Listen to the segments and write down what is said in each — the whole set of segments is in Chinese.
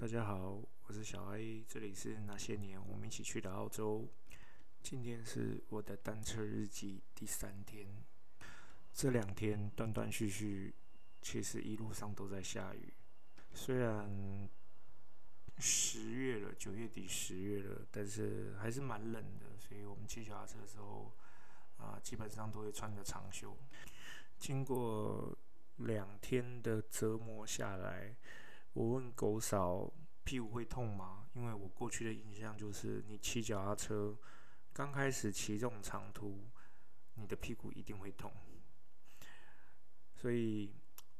大家好，我是小 A，这里是那些年我们一起去的澳洲。今天是我的单车日记第三天，这两天断断续续，其实一路上都在下雨。虽然十月了，九月底十月了，但是还是蛮冷的，所以我们骑脚踏车的时候啊，基本上都会穿着长袖。经过两天的折磨下来。我问狗嫂屁股会痛吗？因为我过去的印象就是你骑脚踏车刚开始骑这种长途，你的屁股一定会痛。所以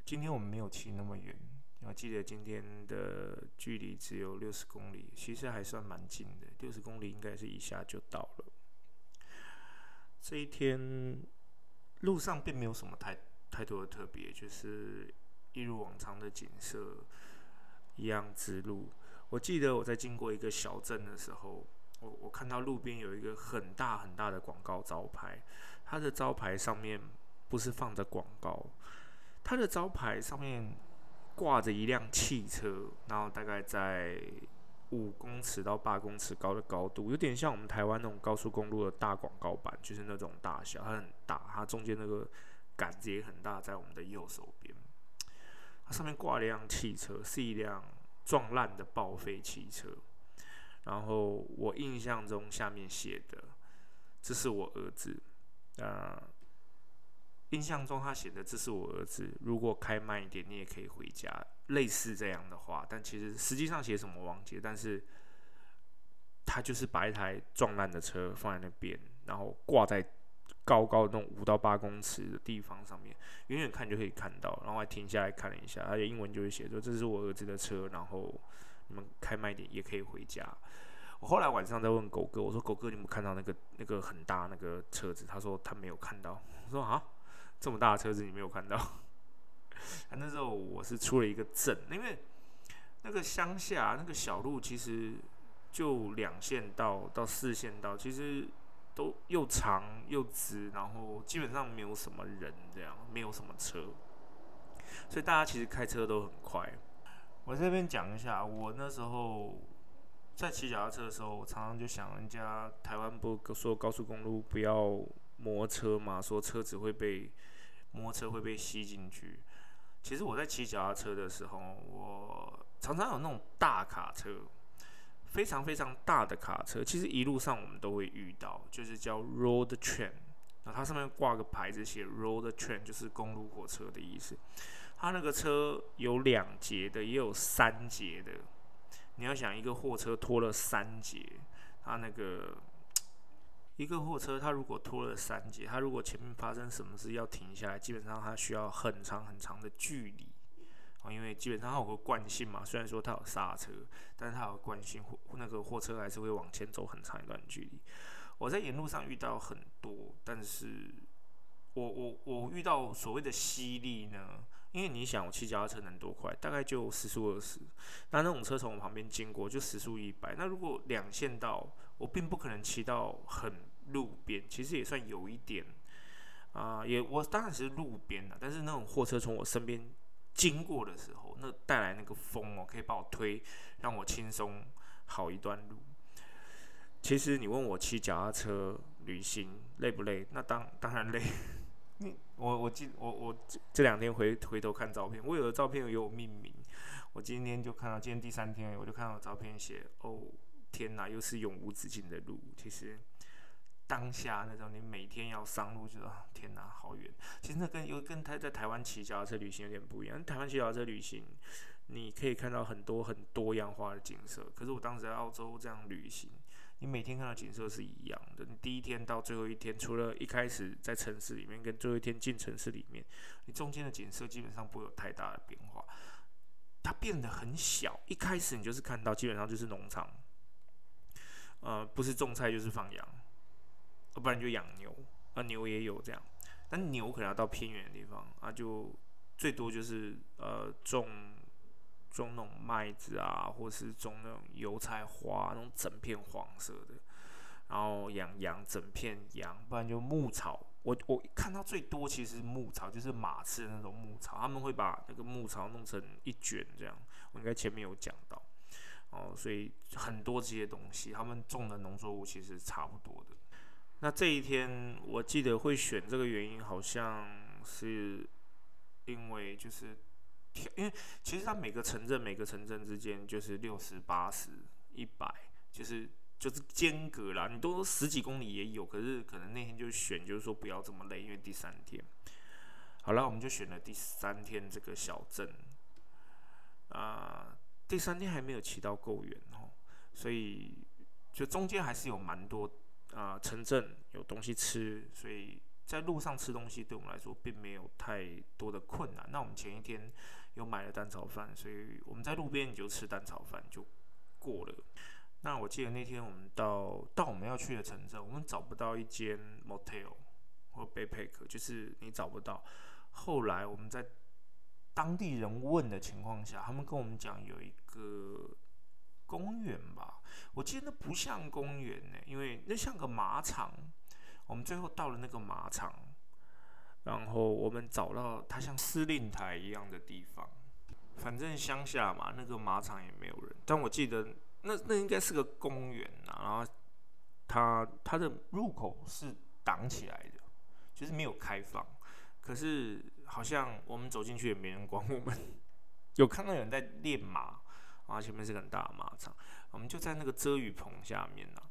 今天我们没有骑那么远，我记得今天的距离只有六十公里，其实还算蛮近的，六十公里应该是一下就到了。这一天路上并没有什么太太多的特别，就是一如往常的景色。一样之路，我记得我在经过一个小镇的时候，我我看到路边有一个很大很大的广告招牌，它的招牌上面不是放着广告，它的招牌上面挂着一辆汽车，然后大概在五公尺到八公尺高的高度，有点像我们台湾那种高速公路的大广告板，就是那种大小，它很大，它中间那个杆子也很大，在我们的右手边。它上面挂了一辆汽车，是一辆撞烂的报废汽车。然后我印象中下面写的：“这是我儿子。”啊，印象中他写的“这是我儿子”。如果开慢一点，你也可以回家，类似这样的话。但其实实际上写什么忘记，但是他就是把一台撞烂的车放在那边，然后挂在。高高的那种五到八公尺的地方上面，远远看就可以看到，然后还停下来看了一下，而且英文就会写说这是我儿子的车，然后你们开慢一点也可以回家。我后来晚上在问狗哥，我说狗哥，你有看到那个 那个很大那个车子？他说他没有看到。我说啊，这么大的车子你没有看到？那时候我是出了一个镇，因为那个乡下那个小路其实就两线道到四线道，其实。都又长又直，然后基本上没有什么人，这样没有什么车，所以大家其实开车都很快。我这边讲一下，我那时候在骑脚踏车的时候，我常常就想，人家台湾不说高速公路不要摩托车嘛，说车子会被摩托车会被吸进去。其实我在骑脚踏车的时候，我常常有那种大卡车。非常非常大的卡车，其实一路上我们都会遇到，就是叫 road train，那它上面挂个牌子写 road train，就是公路火车的意思。它那个车有两节的，也有三节的。你要想一个货车拖了三节，它那个一个货车，它如果拖了三节，它如果前面发生什么事要停下来，基本上它需要很长很长的距离。因为基本上它有个惯性嘛，虽然说它有刹车，但是它有惯性，货那个货车还是会往前走很长一段距离。我在沿路上遇到很多，但是我我我遇到所谓的吸力呢？因为你想，我骑脚踏车能多快？大概就时速二十。那那种车从我旁边经过就时速一百。那如果两线道，我并不可能骑到很路边，其实也算有一点啊，也我当然是路边的，但是那种货车从我身边。经过的时候，那带来那个风哦，可以把我推，让我轻松好一段路。其实你问我骑脚踏车旅行累不累？那当当然累。你我我记我我这两天回回头看照片，我有的照片有命名。我今天就看到今天第三天，我就看到照片写哦，天哪，又是永无止境的路。其实。当下那种你每天要上路，就啊天哪，好远！其实那跟又跟他在台湾骑脚踏车旅行有点不一样。台湾骑脚踏车旅行，你可以看到很多很多样化的景色。可是我当时在澳洲这样旅行，你每天看到景色是一样的。你第一天到最后一天，除了一开始在城市里面跟最后一天进城市里面，你中间的景色基本上不会有太大的变化。它变得很小。一开始你就是看到基本上就是农场，呃，不是种菜就是放羊。不然就养牛，啊牛也有这样，但牛可能要到偏远的地方啊，就最多就是呃种种那种麦子啊，或是种那种油菜花，那种整片黄色的，然后养羊整片羊，不然就牧草。我我看到最多其实牧草就是马吃的那种牧草，他们会把那个牧草弄成一卷这样，我应该前面有讲到。哦，所以很多这些东西，他们种的农作物其实差不多的。那这一天我记得会选这个原因，好像是因为就是因为其实它每个城镇每个城镇之间就是六十八十一百，就是就是间隔啦，你都十几公里也有，可是可能那天就选就是说不要这么累，因为第三天。好了，我们就选了第三天这个小镇，啊，第三天还没有骑到够远哦，所以就中间还是有蛮多啊城镇有东西吃，所以在路上吃东西对我们来说并没有太多的困难。那我们前一天有买了蛋炒饭，所以我们在路边就吃蛋炒饭就过了。那我记得那天我们到到我们要去的城镇，我们找不到一间 motel 或 backpack，就是你找不到。后来我们在当地人问的情况下，他们跟我们讲有一个公园吧，我记得那不像公园呢，因为那像个马场。我们最后到了那个马场，然后我们找到它像司令台一样的地方。反正乡下嘛，那个马场也没有人。但我记得那那应该是个公园啊，然后它它的入口是挡起来的，就是没有开放。可是好像我们走进去也没人管我们，有看到有人在练马，啊，前面是个很大的马场，我们就在那个遮雨棚下面呢，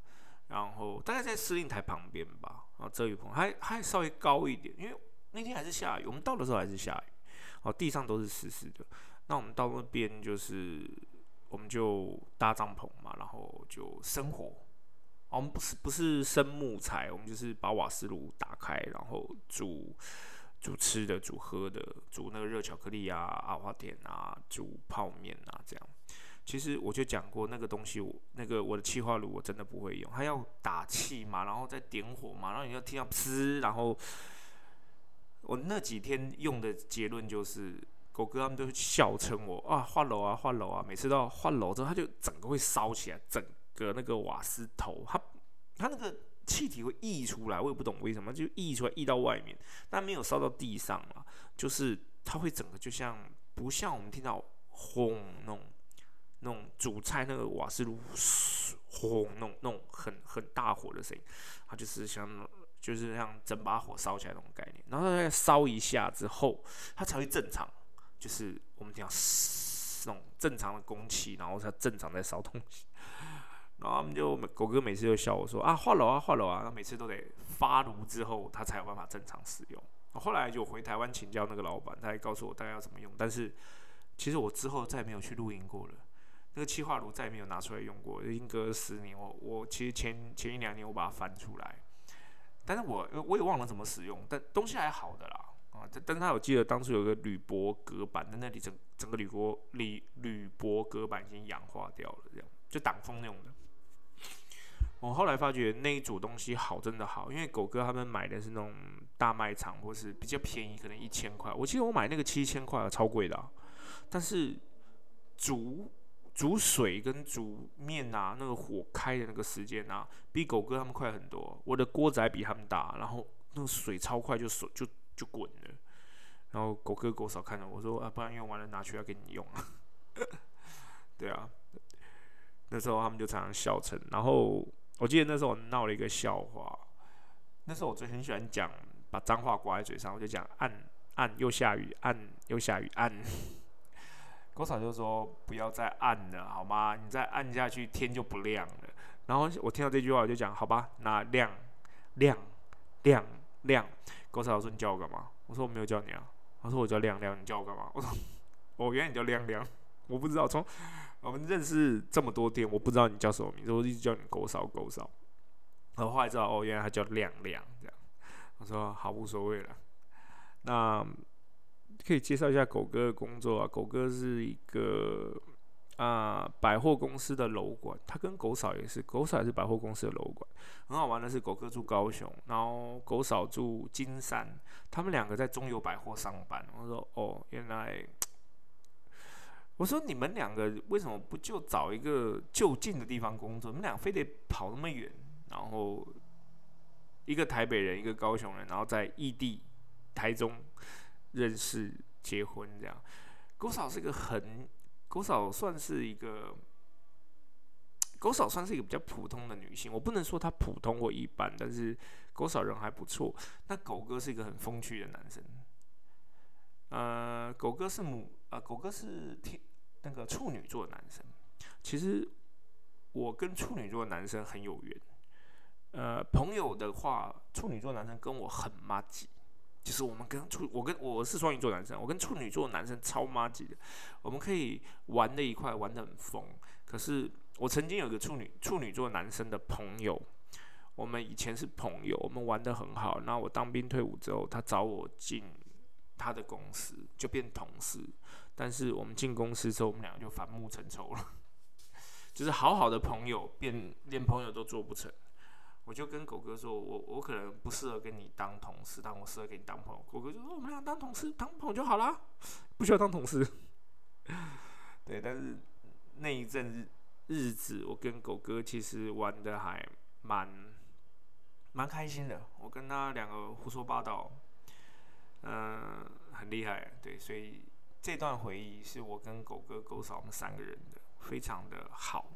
然后大概在司令台旁边吧，啊，遮雨棚还还稍微高一点，因为那天还是下雨，我们到的时候还是下雨，哦，地上都是湿湿的，那我们到那边就是我们就搭帐篷嘛，然后就生火，我们不是不是生木材，我们就是把瓦斯炉打开，然后煮。煮吃的、煮喝的、煮那个热巧克力啊、阿华田啊、煮泡面啊，这样。其实我就讲过，那个东西我那个我的气化炉我真的不会用，它要打气嘛，然后再点火嘛，然后你要听到呲，然后我那几天用的结论就是，狗哥他们都笑称我啊换楼啊换楼啊，每次到换楼之后，它就整个会烧起来，整个那个瓦斯头，它它那个。气体会溢出来，我也不懂为什么，就溢出来溢到外面，但没有烧到地上了。就是它会整个就像不像我们听到轰那种那种煮菜那个瓦斯炉轰那种那种很很大火的声音，它就是像就是像整把火烧起来那种概念。然后再烧一下之后，它才会正常，就是我们讲那种正常的空气，然后它正常在烧东西。然后他们就狗哥每次就笑我说啊换楼啊换楼啊，他每次都得发炉之后他才有办法正常使用。后来就回台湾请教那个老板，他还告诉我大概要怎么用。但是其实我之后再没有去露营过了，那个气化炉再也没有拿出来用过。已经隔了十年，我我其实前前一两年我把它翻出来，但是我我也忘了怎么使用。但东西还好的啦啊，但但是他我记得当初有个铝箔隔板在那里，整整个铝箔铝铝箔隔板已经氧化掉了，这样就挡风那种的。我后来发觉那一组东西好，真的好，因为狗哥他们买的是那种大卖场，或是比较便宜，可能一千块。我记得我买那个七千块，超贵的。但是煮煮水跟煮面啊，那个火开的那个时间啊，比狗哥他们快很多。我的锅仔比他们大，然后那个水超快就水就就滚了。然后狗哥狗嫂看着我说啊，不然用完了拿去要给你用啊。对啊，那时候他们就常常笑称，然后。我记得那时候我闹了一个笑话，那时候我最很喜欢讲把脏话挂在嘴上，我就讲按按又下雨，按又下雨，按。郭嫂就说不要再按了，好吗？你再按下去天就不亮了。然后我听到这句话我就讲好吧，那亮亮亮亮。郭嫂说你叫我干嘛？我说我没有叫你啊。他说我叫亮亮，你叫我干嘛？我说哦，原来你叫亮亮，我不知道从。我们认识这么多天，我不知道你叫什么名字，我一直叫你狗嫂狗嫂。然后后来知道，哦，原来他叫亮亮这样。我说好无所谓了。那可以介绍一下狗哥的工作啊？狗哥是一个啊百货公司的楼管，他跟狗嫂也是，狗嫂也是百货公司的楼管。很好玩的是，狗哥住高雄，然后狗嫂住金山，他们两个在中友百货上班。我说哦，原来。我说你们两个为什么不就找一个就近的地方工作？你们俩非得跑那么远，然后一个台北人，一个高雄人，然后在异地台中认识结婚这样。郭嫂是一个很，郭嫂算是一个狗嫂算是一个比较普通的女性，我不能说她普通或一般，但是狗嫂人还不错。那狗哥是一个很风趣的男生，呃，狗哥是母，呃，狗哥是天那个处女座男生。其实我跟处女座男生很有缘，呃，朋友的话，处女座男生跟我很妈吉。就是我们跟处，我跟我是双鱼座男生，我跟处女座男生超妈级的，我们可以玩的一块，玩的很疯。可是我曾经有个处女处女座男生的朋友，我们以前是朋友，我们玩的很好。那我当兵退伍之后，他找我进他的公司，就变同事。但是我们进公司之后，我们两个就反目成仇了，就是好好的朋友变连朋友都做不成。我就跟狗哥说，我我可能不适合跟你当同事，但我适合跟你当朋友。狗哥就说，我们俩当同事，当朋友就好啦，不需要当同事。对，但是那一阵日日子，我跟狗哥其实玩的还蛮蛮开心的。我跟他两个胡说八道，嗯，很厉害。对，所以这段回忆是我跟狗哥、狗嫂我们三个人的，非常的好。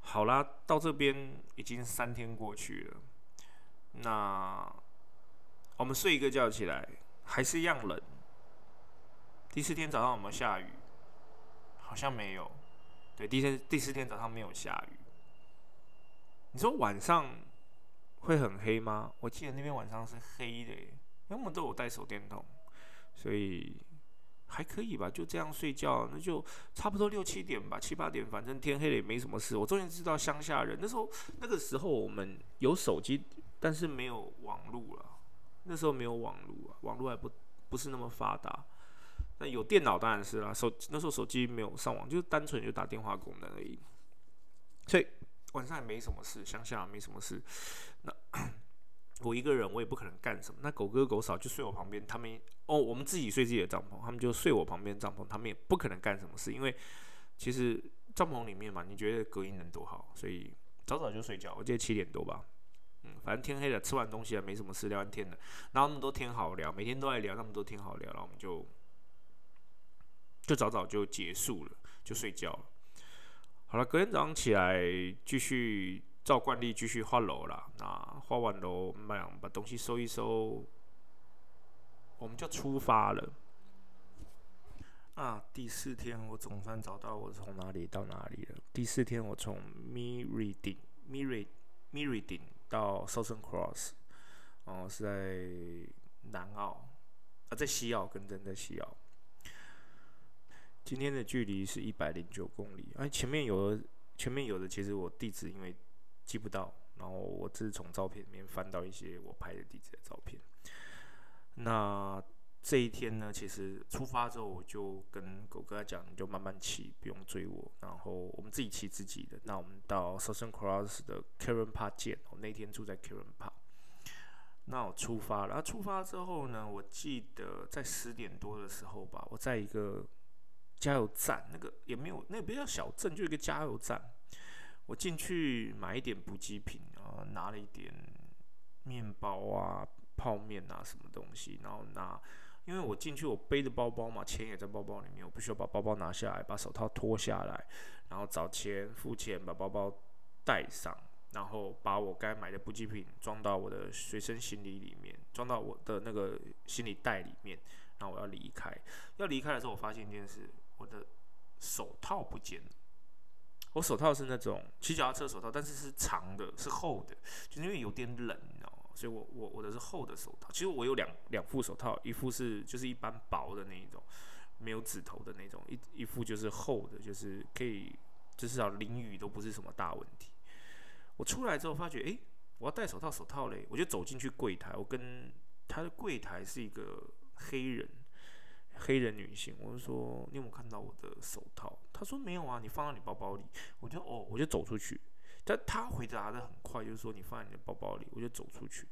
好啦，到这边已经三天过去了。那我们睡一个觉起来，还是一样冷。第四天早上有没有下雨？好像没有。对，第四第四天早上没有下雨。你说晚上会很黑吗？我记得那边晚上是黑的，因为我们都有带手电筒，所以。还可以吧，就这样睡觉，那就差不多六七点吧，七八点，反正天黑了也没什么事。我终于知道乡下人那时候，那个时候我们有手机，但是没有网络了。那时候没有网络啊，网络还不不是那么发达。那有电脑当然是啦，手那时候手机没有上网，就是单纯就打电话功能而已。所以晚上也没什么事，乡下没什么事。那。我一个人，我也不可能干什么。那狗哥狗嫂就睡我旁边，他们哦，我们自己睡自己的帐篷，他们就睡我旁边帐篷，他们也不可能干什么事，因为其实帐篷里面嘛，你觉得隔音能多好，所以早早就睡觉。我记得七点多吧，嗯，反正天黑了，吃完东西了，没什么事，聊完天了，然后那么多天好聊，每天都在聊，那么多天好聊，然后我们就就早早就结束了，就睡觉了。好了，隔天早上起来继续。照惯例继续画楼啦，那画完楼，那样把东西收一收，我们就出发了。啊，第四天我总算找到我从哪里到哪里了。第四天我从 Miridin Mirid Miridin 到 Southern Cross，哦，是在南澳，啊，在西澳，跟真在西澳。今天的距离是一百零九公里，哎，前面有的，前面有的，其实我地址因为。记不到，然后我只是从照片里面翻到一些我拍的地址的照片。那这一天呢，其实出发之后，我就跟狗哥讲，你就慢慢骑，不用追我，然后我们自己骑自己的。那我们到 Southern Cross 的 Karen Park 见。我那天住在 Karen Park。那我出发了。出发之后呢，我记得在十点多的时候吧，我在一个加油站，那个也没有，那个比较小镇，就一个加油站。我进去买一点补给品啊，拿了一点面包啊、泡面啊什么东西，然后拿，因为我进去我背着包包嘛，钱也在包包里面，我不需要把包包拿下来，把手套脱下来，然后找钱付钱，把包包带上，然后把我该买的补给品装到我的随身行李里面，装到我的那个行李袋里面，然后我要离开。要离开的时候，我发现一件事，我的手套不见了。我手套是那种骑脚踏车手套，但是是长的，是厚的，就因为有点冷，你知道吗？所以我我我的是厚的手套。其实我有两两副手套，一副是就是一般薄的那一种，没有指头的那种，一一副就是厚的，就是可以至少淋雨都不是什么大问题。我出来之后发觉，诶，我要戴手套，手套嘞，我就走进去柜台，我跟他的柜台是一个黑人。黑人女性，我就说你有没有看到我的手套？她说没有啊，你放到你包包里。我就哦，我就走出去。但她回答的很快，就是说你放在你的包包里。我就走出去。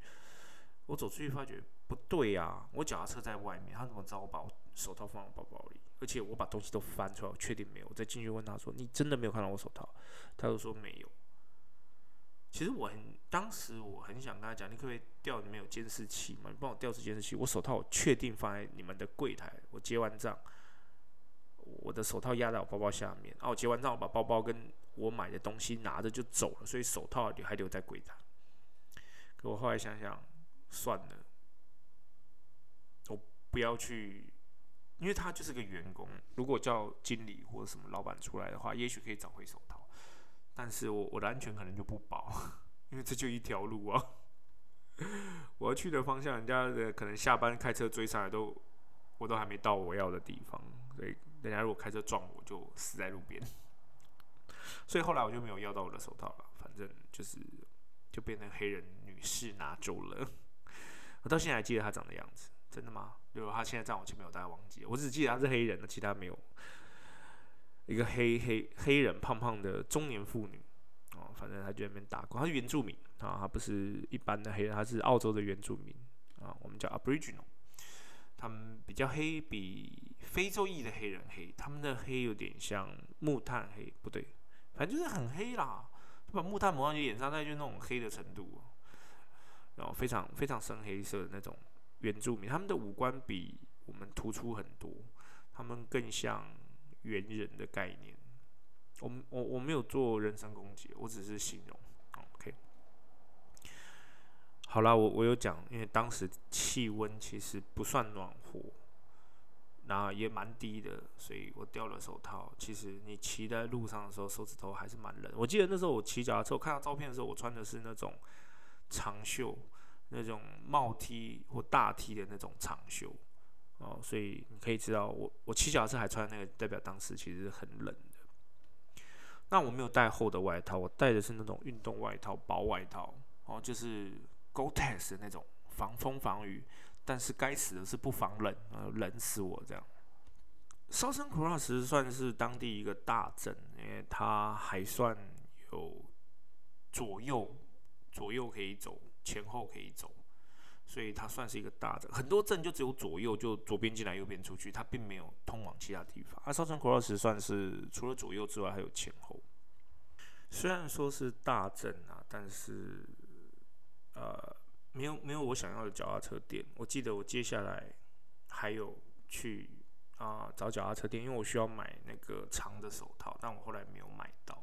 我走出去发觉不对呀，我脚踏车在外面，他怎么知道我把我手套放到包包里？而且我把东西都翻出来，我确定没有。我再进去问他说：“你真的没有看到我手套？”他就说没有。其实我很，当时我很想跟他讲，你可不可以调里面有监视器嘛？你帮我调出监视器。我手套我确定放在你们的柜台，我结完账，我的手套压在我包包下面，然后我结完账，我把包包跟我买的东西拿着就走了，所以手套还留在柜台。可我后来想想，算了，我不要去，因为他就是个员工，如果叫经理或者什么老板出来的话，也许可以找回手，但是我我的安全可能就不保，因为这就一条路啊。我要去的方向，人家的可能下班开车追上来都，我都还没到我要的地方，所以人家如果开车撞我，就死在路边。所以后来我就没有要到我的手套了，反正就是就变成黑人女士拿走了。我到现在还记得她长的样子，真的吗？如果她现在在我前面，我大概忘记了。我只记得她是黑人的，其他没有。一个黑黑黑人胖胖的中年妇女。哦，反正她就在那边打工，她是原住民啊，她不是一般的黑人，她是澳洲的原住民啊，我们叫 Aboriginal，他们比较黑，比非洲裔的黑人黑，他们的黑有点像木炭黑，不对，反正就是很黑啦，把木炭抹上去脸上，那就那种黑的程度，然后非常非常深黑色的那种原住民，他们的五官比我们突出很多，他们更像猿人的概念。我我我没有做人身攻击，我只是形容。OK，好啦，我我有讲，因为当时气温其实不算暖和，那也蛮低的，所以我掉了手套。其实你骑在路上的时候，手指头还是蛮冷。我记得那时候我骑脚踏车，我看到照片的时候，我穿的是那种长袖，那种帽 T 或大 T 的那种长袖哦，所以你可以知道，我我骑脚踏车还穿那个，代表当时其实很冷的。那我没有带厚的外套，我带的是那种运动外套、薄外套，哦，就是 Gore-Tex 的那种防风防雨，但是该死的是不防冷，呃，冷死我这样。Southern Cross 算是当地一个大镇，因为它还算有左右左右可以走，前后可以走，所以它算是一个大的。很多镇就只有左右，就左边进来，右边出去，它并没有通往其他地方。而 Southern Cross 算是除了左右之外，还有前后。虽然说是大镇啊，但是呃，没有没有我想要的脚踏车店。我记得我接下来还有去啊找脚踏车店，因为我需要买那个长的手套，但我后来没有买到。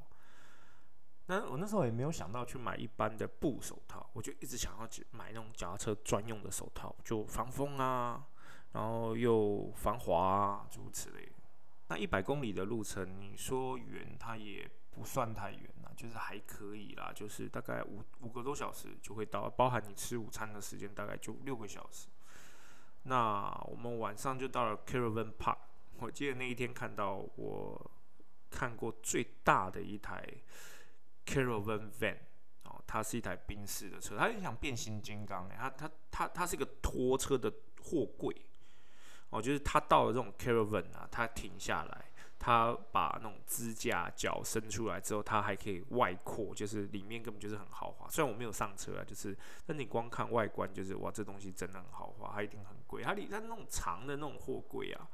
那我那时候也没有想到去买一般的布手套，我就一直想要买那种脚踏车专用的手套，就防风啊，然后又防滑啊，诸如此类。那一百公里的路程，你说远，它也不算太远啦。就是还可以啦，就是大概五五个多小时就会到，包含你吃午餐的时间大概就六个小时。那我们晚上就到了 Caravan Park，我记得那一天看到我看过最大的一台 Caravan Van 哦，它是一台宾士的车，它很像变形金刚哎，它它它它是一个拖车的货柜哦，就是它到了这种 Caravan 啊，它停下来。它把那种支架脚伸出来之后，它还可以外扩，就是里面根本就是很豪华。虽然我没有上车啊，就是，但你光看外观，就是哇，这东西真的很豪华，它一定很贵。它里它那种长的那种货柜啊，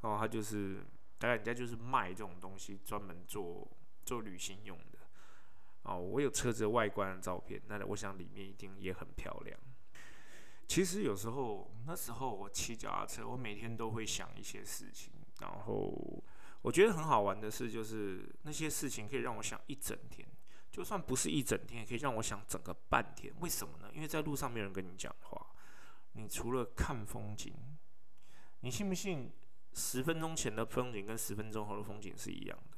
哦它就是大概人家就是卖这种东西，专门做做旅行用的。哦，我有车子外观的照片，那我想里面一定也很漂亮。其实有时候那时候我骑脚踏车，我每天都会想一些事情，然后。我觉得很好玩的事，就是那些事情可以让我想一整天，就算不是一整天，也可以让我想整个半天。为什么呢？因为在路上没有人跟你讲话，你除了看风景，你信不信？十分钟前的风景跟十分钟后的风景是一样的，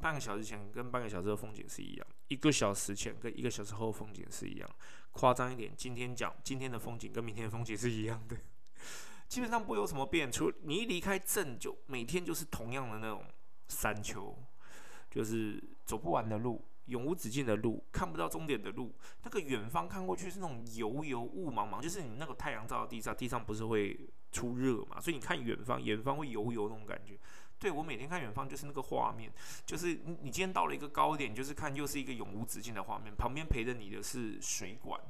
半个小时前跟半个小时的风景是一样，一个小时前跟一个小时后风景是一样。夸张一点，今天讲今天的风景跟明天的风景是一样的。基本上不有什么变，除你一离开镇，就每天就是同样的那种山丘，就是走不完的路，永无止境的路，看不到终点的路。那个远方看过去是那种油油雾茫茫，就是你那个太阳照到地上，地上不是会出热嘛？所以你看远方，远方会油油那种感觉。对我每天看远方就是那个画面，就是你你今天到了一个高点，就是看又是一个永无止境的画面，旁边陪着你的是水管，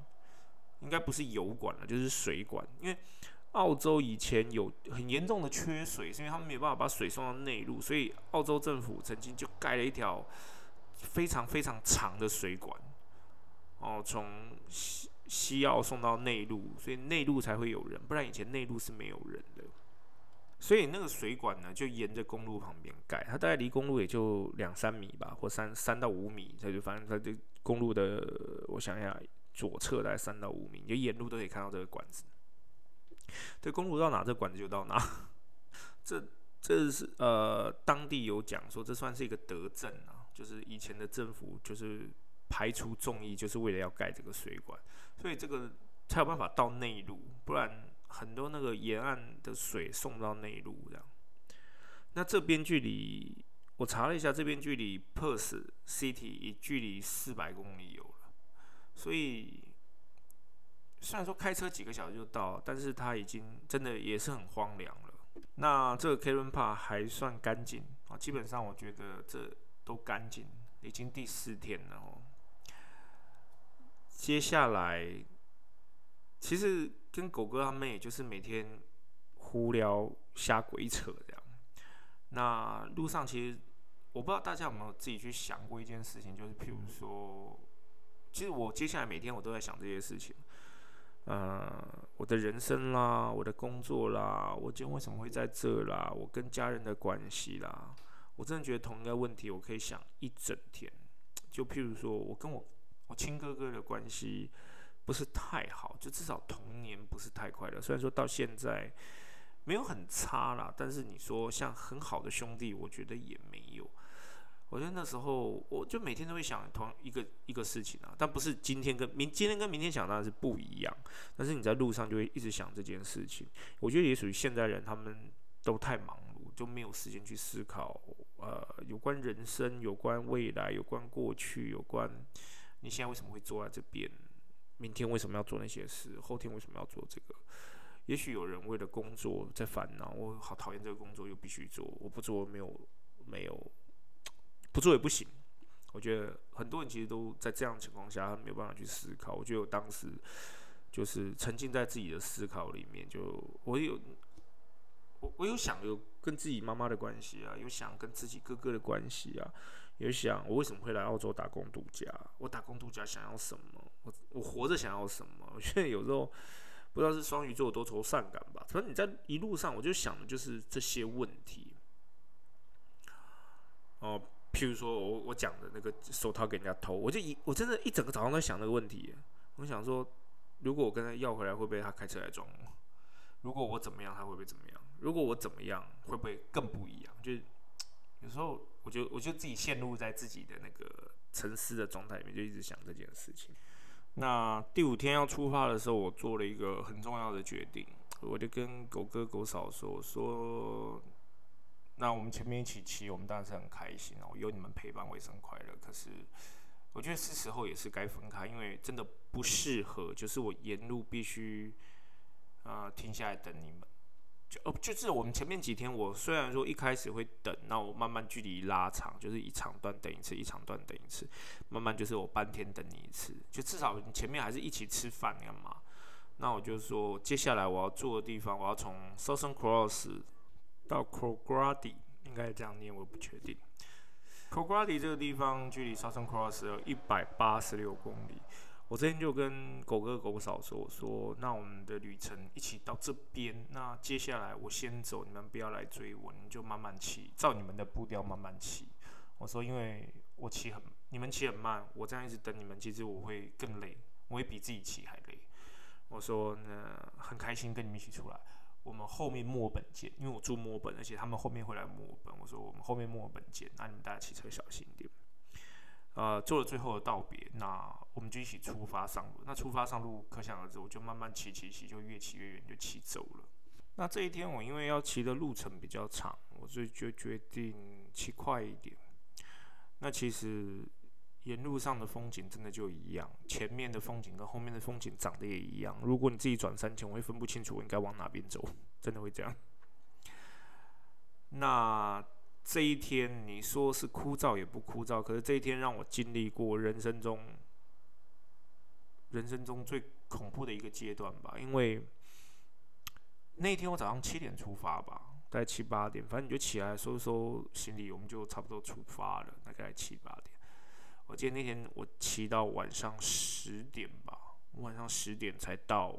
应该不是油管了，就是水管，因为。澳洲以前有很严重的缺水，是因为他们没有办法把水送到内陆，所以澳洲政府曾经就盖了一条非常非常长的水管，哦，从西西澳送到内陆，所以内陆才会有人，不然以前内陆是没有人的。所以那个水管呢，就沿着公路旁边盖，它大概离公路也就两三米吧，或三三到五米，它就反正它这公路的，我想一下，左侧大概三到五米，就沿路都可以看到这个管子。这公路到哪，这管子就到哪。这这是呃，当地有讲说，这算是一个德政啊，就是以前的政府就是排除众议，就是为了要盖这个水管，所以这个才有办法到内陆，不然。很多那个沿岸的水送到内陆，这样。那这边距离我查了一下，这边距离 Perth City 已距离四百公里有了。所以虽然说开车几个小时就到，但是它已经真的也是很荒凉了。那这个 Kilnpa 还算干净啊，基本上我觉得这都干净，已经第四天了哦。接下来。其实跟狗哥他们也就是每天胡聊瞎鬼扯这样。那路上其实我不知道大家有没有自己去想过一件事情，就是譬如说，其实我接下来每天我都在想这些事情。呃，我的人生啦，我的工作啦，我今天为什么会在这啦？我跟家人的关系啦，我真的觉得同一个问题我可以想一整天。就譬如说我跟我我亲哥哥的关系。不是太好，就至少童年不是太快乐。虽然说到现在没有很差啦，但是你说像很好的兄弟，我觉得也没有。我觉得那时候我就每天都会想同一个一个事情啊，但不是今天跟明今天跟明天想当然是不一样。但是你在路上就会一直想这件事情。我觉得也属于现代人，他们都太忙碌，就没有时间去思考呃有关人生、有关未来、有关过去、有关你现在为什么会坐在这边。明天为什么要做那些事？后天为什么要做这个？也许有人为了工作在烦恼，我好讨厌这个工作，又必须做，我不做没有没有不做也不行。我觉得很多人其实都在这样的情况下，他没有办法去思考。我觉得我当时就是沉浸在自己的思考里面，就我有我我有想有跟自己妈妈的关系啊，有想跟自己哥哥的关系啊，有想我为什么会来澳洲打工度假？我打工度假想要什么？我我活着想要什么？我觉得有时候不知道是双鱼座多愁善感吧。反正你在一路上，我就想的就是这些问题。哦，譬如说我我讲的那个手套给人家偷，我就一我真的一整个早上在想那个问题。我想说，如果我跟他要回来，会不会他开车来撞我？如果我怎么样，他会不会怎么样？如果我怎么样，会不会更不一样？就是有时候，我就我就自己陷入在自己的那个沉思的状态里面，就一直想这件事情。那第五天要出发的时候，我做了一个很重要的决定，我就跟狗哥狗嫂说：“说，那我们前面一起骑，我们当然是很开心哦，有你们陪伴，我也是很快乐。可是，我觉得是时候也是该分开，因为真的不适合，就是我沿路必须啊停下来等你们。”就哦，就是我们前面几天，我虽然说一开始会等，那我慢慢距离拉长，就是一长段等一次，一长段等一次，慢慢就是我半天等你一次，就至少你前面还是一起吃饭干嘛？那我就说，接下来我要住的地方，我要从 Southern Cross 到 Crogrady，应该这样念，我不确定。Crogrady 这个地方距离 Southern Cross 有一百八十六公里。我之前就跟狗哥狗嫂说：“我说，那我们的旅程一起到这边，那接下来我先走，你们不要来追我，你就慢慢骑，照你们的步调慢慢骑。”我说：“因为我骑很，你们骑很慢，我这样一直等你们，其实我会更累，我会比自己骑还累。”我说：“那很开心跟你们一起出来，我们后面墨本见，因为我住墨本，而且他们后面会来墨本。我说我们后面墨本见，那你们大家骑车小心点。”呃，做了最后的道别，那我们就一起出发上路。那出发上路，可想而知，我就慢慢骑骑骑，就越骑越远，就骑走了。那这一天我因为要骑的路程比较长，我就就决定骑快一点。那其实沿路上的风景真的就一样，前面的风景跟后面的风景长得也一样。如果你自己转三圈，我会分不清楚我应该往哪边走，真的会这样。那。这一天你说是枯燥也不枯燥，可是这一天让我经历过人生中人生中最恐怖的一个阶段吧。因为那天我早上七点出发吧，大概七八点，反正你就起来收收行李，我们就差不多出发了，大概七八点。我记得那天我骑到晚上十点吧，晚上十点才到，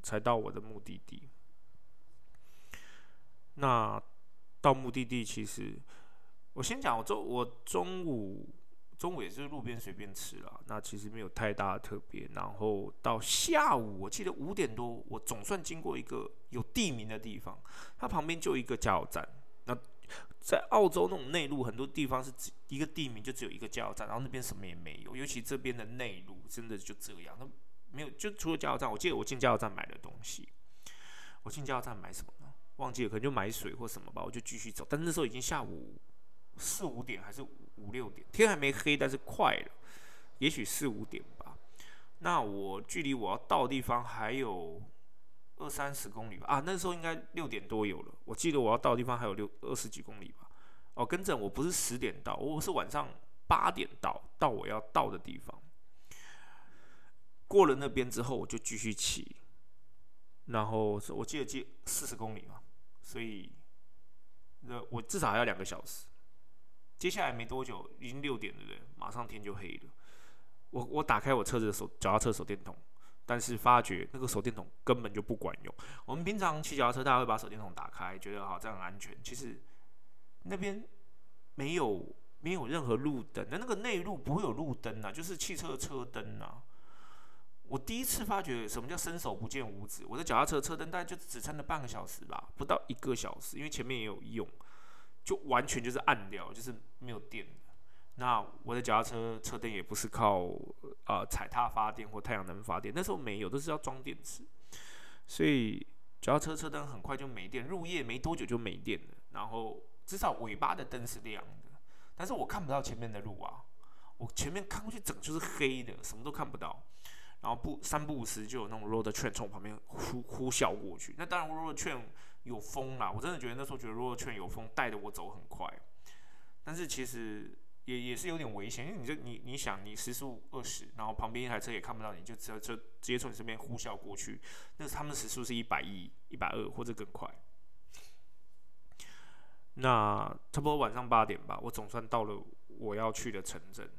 才到我的目的地。那到目的地，其实我先讲，我中我中午中午也是路边随便吃了，那其实没有太大的特别。然后到下午，我记得五点多，我总算经过一个有地名的地方，它旁边就一个加油站。那在澳洲那种内陆，很多地方是只一个地名就只有一个加油站，然后那边什么也没有，尤其这边的内陆真的就这样，那没有就除了加油站。我记得我进加油站买的东西，我进加油站买什么呢？忘记了，可能就买水或什么吧。我就继续走，但那时候已经下午四五点还是五六点，天还没黑，但是快了，也许四五点吧。那我距离我要到的地方还有。二三十公里吧，啊，那时候应该六点多有了。我记得我要到的地方还有六二十几公里吧。哦，跟着我不是十点到，我是晚上八点到，到我要到的地方。过了那边之后，我就继续骑，然后我记得记四十公里嘛，所以那我至少还要两个小时。接下来没多久，已经六点对不对？马上天就黑了。我我打开我车子的手脚踏车手电筒。但是发觉那个手电筒根本就不管用。我们平常骑脚踏车，大家会把手电筒打开，觉得好这样很安全。其实那边没有没有任何路灯，那那个内路不会有路灯啊，就是汽车车灯啊。我第一次发觉什么叫伸手不见五指。我的脚踏车车灯大概就只撑了半个小时吧，不到一个小时，因为前面也有用，就完全就是暗掉，就是没有电。那我的脚踏车车灯也不是靠呃踩踏发电或太阳能发电，那时候没有，都是要装电池，所以脚踏车车灯很快就没电，入夜没多久就没电了。然后至少尾巴的灯是亮的，但是我看不到前面的路啊，我前面看过去整就是黑的，什么都看不到。然后不三不五时就有那种 road train 从我旁边呼呼啸过去，那当然 road train 有风啦，我真的觉得那时候觉得 road train 有风带着我走很快，但是其实。也也是有点危险，因为你这你你想你时速二十，然后旁边一台车也看不到你，就直接就直接从你身边呼啸过去，那他们时速是一百一、一百二或者更快。那差不多晚上八点吧，我总算到了我要去的城镇。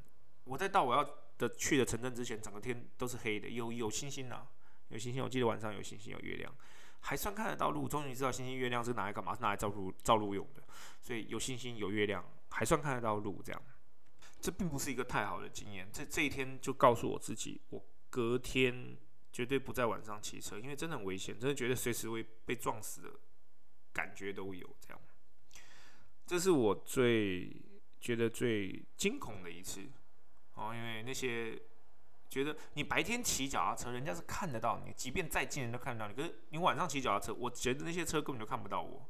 我在到我要的去的城镇之前，整个天都是黑的，有有星星啊，有星星。我记得晚上有星星，有月亮，还算看得到路。终于知道星星月亮是拿来干嘛，是拿来照路照路用的。所以有星星有月亮，还算看得到路这样。这并不是一个太好的经验。这这一天就告诉我自己，我隔天绝对不在晚上骑车，因为真的很危险，真的觉得随时会被撞死的感觉都有。这样，这是我最觉得最惊恐的一次哦，因为那些觉得你白天骑脚踏车，人家是看得到你，即便再近人都看得到你。可是你晚上骑脚踏车，我觉得那些车根本就看不到我。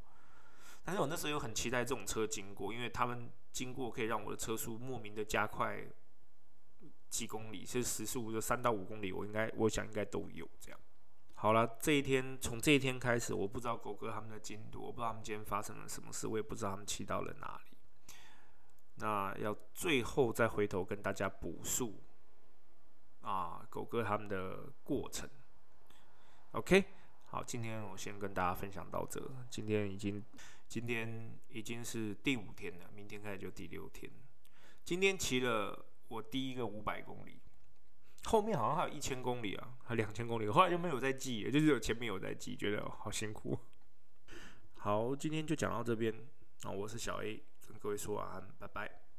但是我那时候又很期待这种车经过，因为他们。经过可以让我的车速莫名的加快几公里，是时速就三到五公里，我应该我想应该都有这样。好了，这一天从这一天开始，我不知道狗哥他们的进度，我不知道他们今天发生了什么事，我也不知道他们骑到了哪里。那要最后再回头跟大家补述啊，狗哥他们的过程。OK，好，今天我先跟大家分享到这，今天已经。今天已经是第五天了，明天开始就第六天。今天骑了我第一个五百公里，后面好像还有一千公里啊，还两千公里，后来就没有再记，也就是有前面有在记，觉得好辛苦。好，今天就讲到这边啊，我是小 A，各位说晚安，拜拜。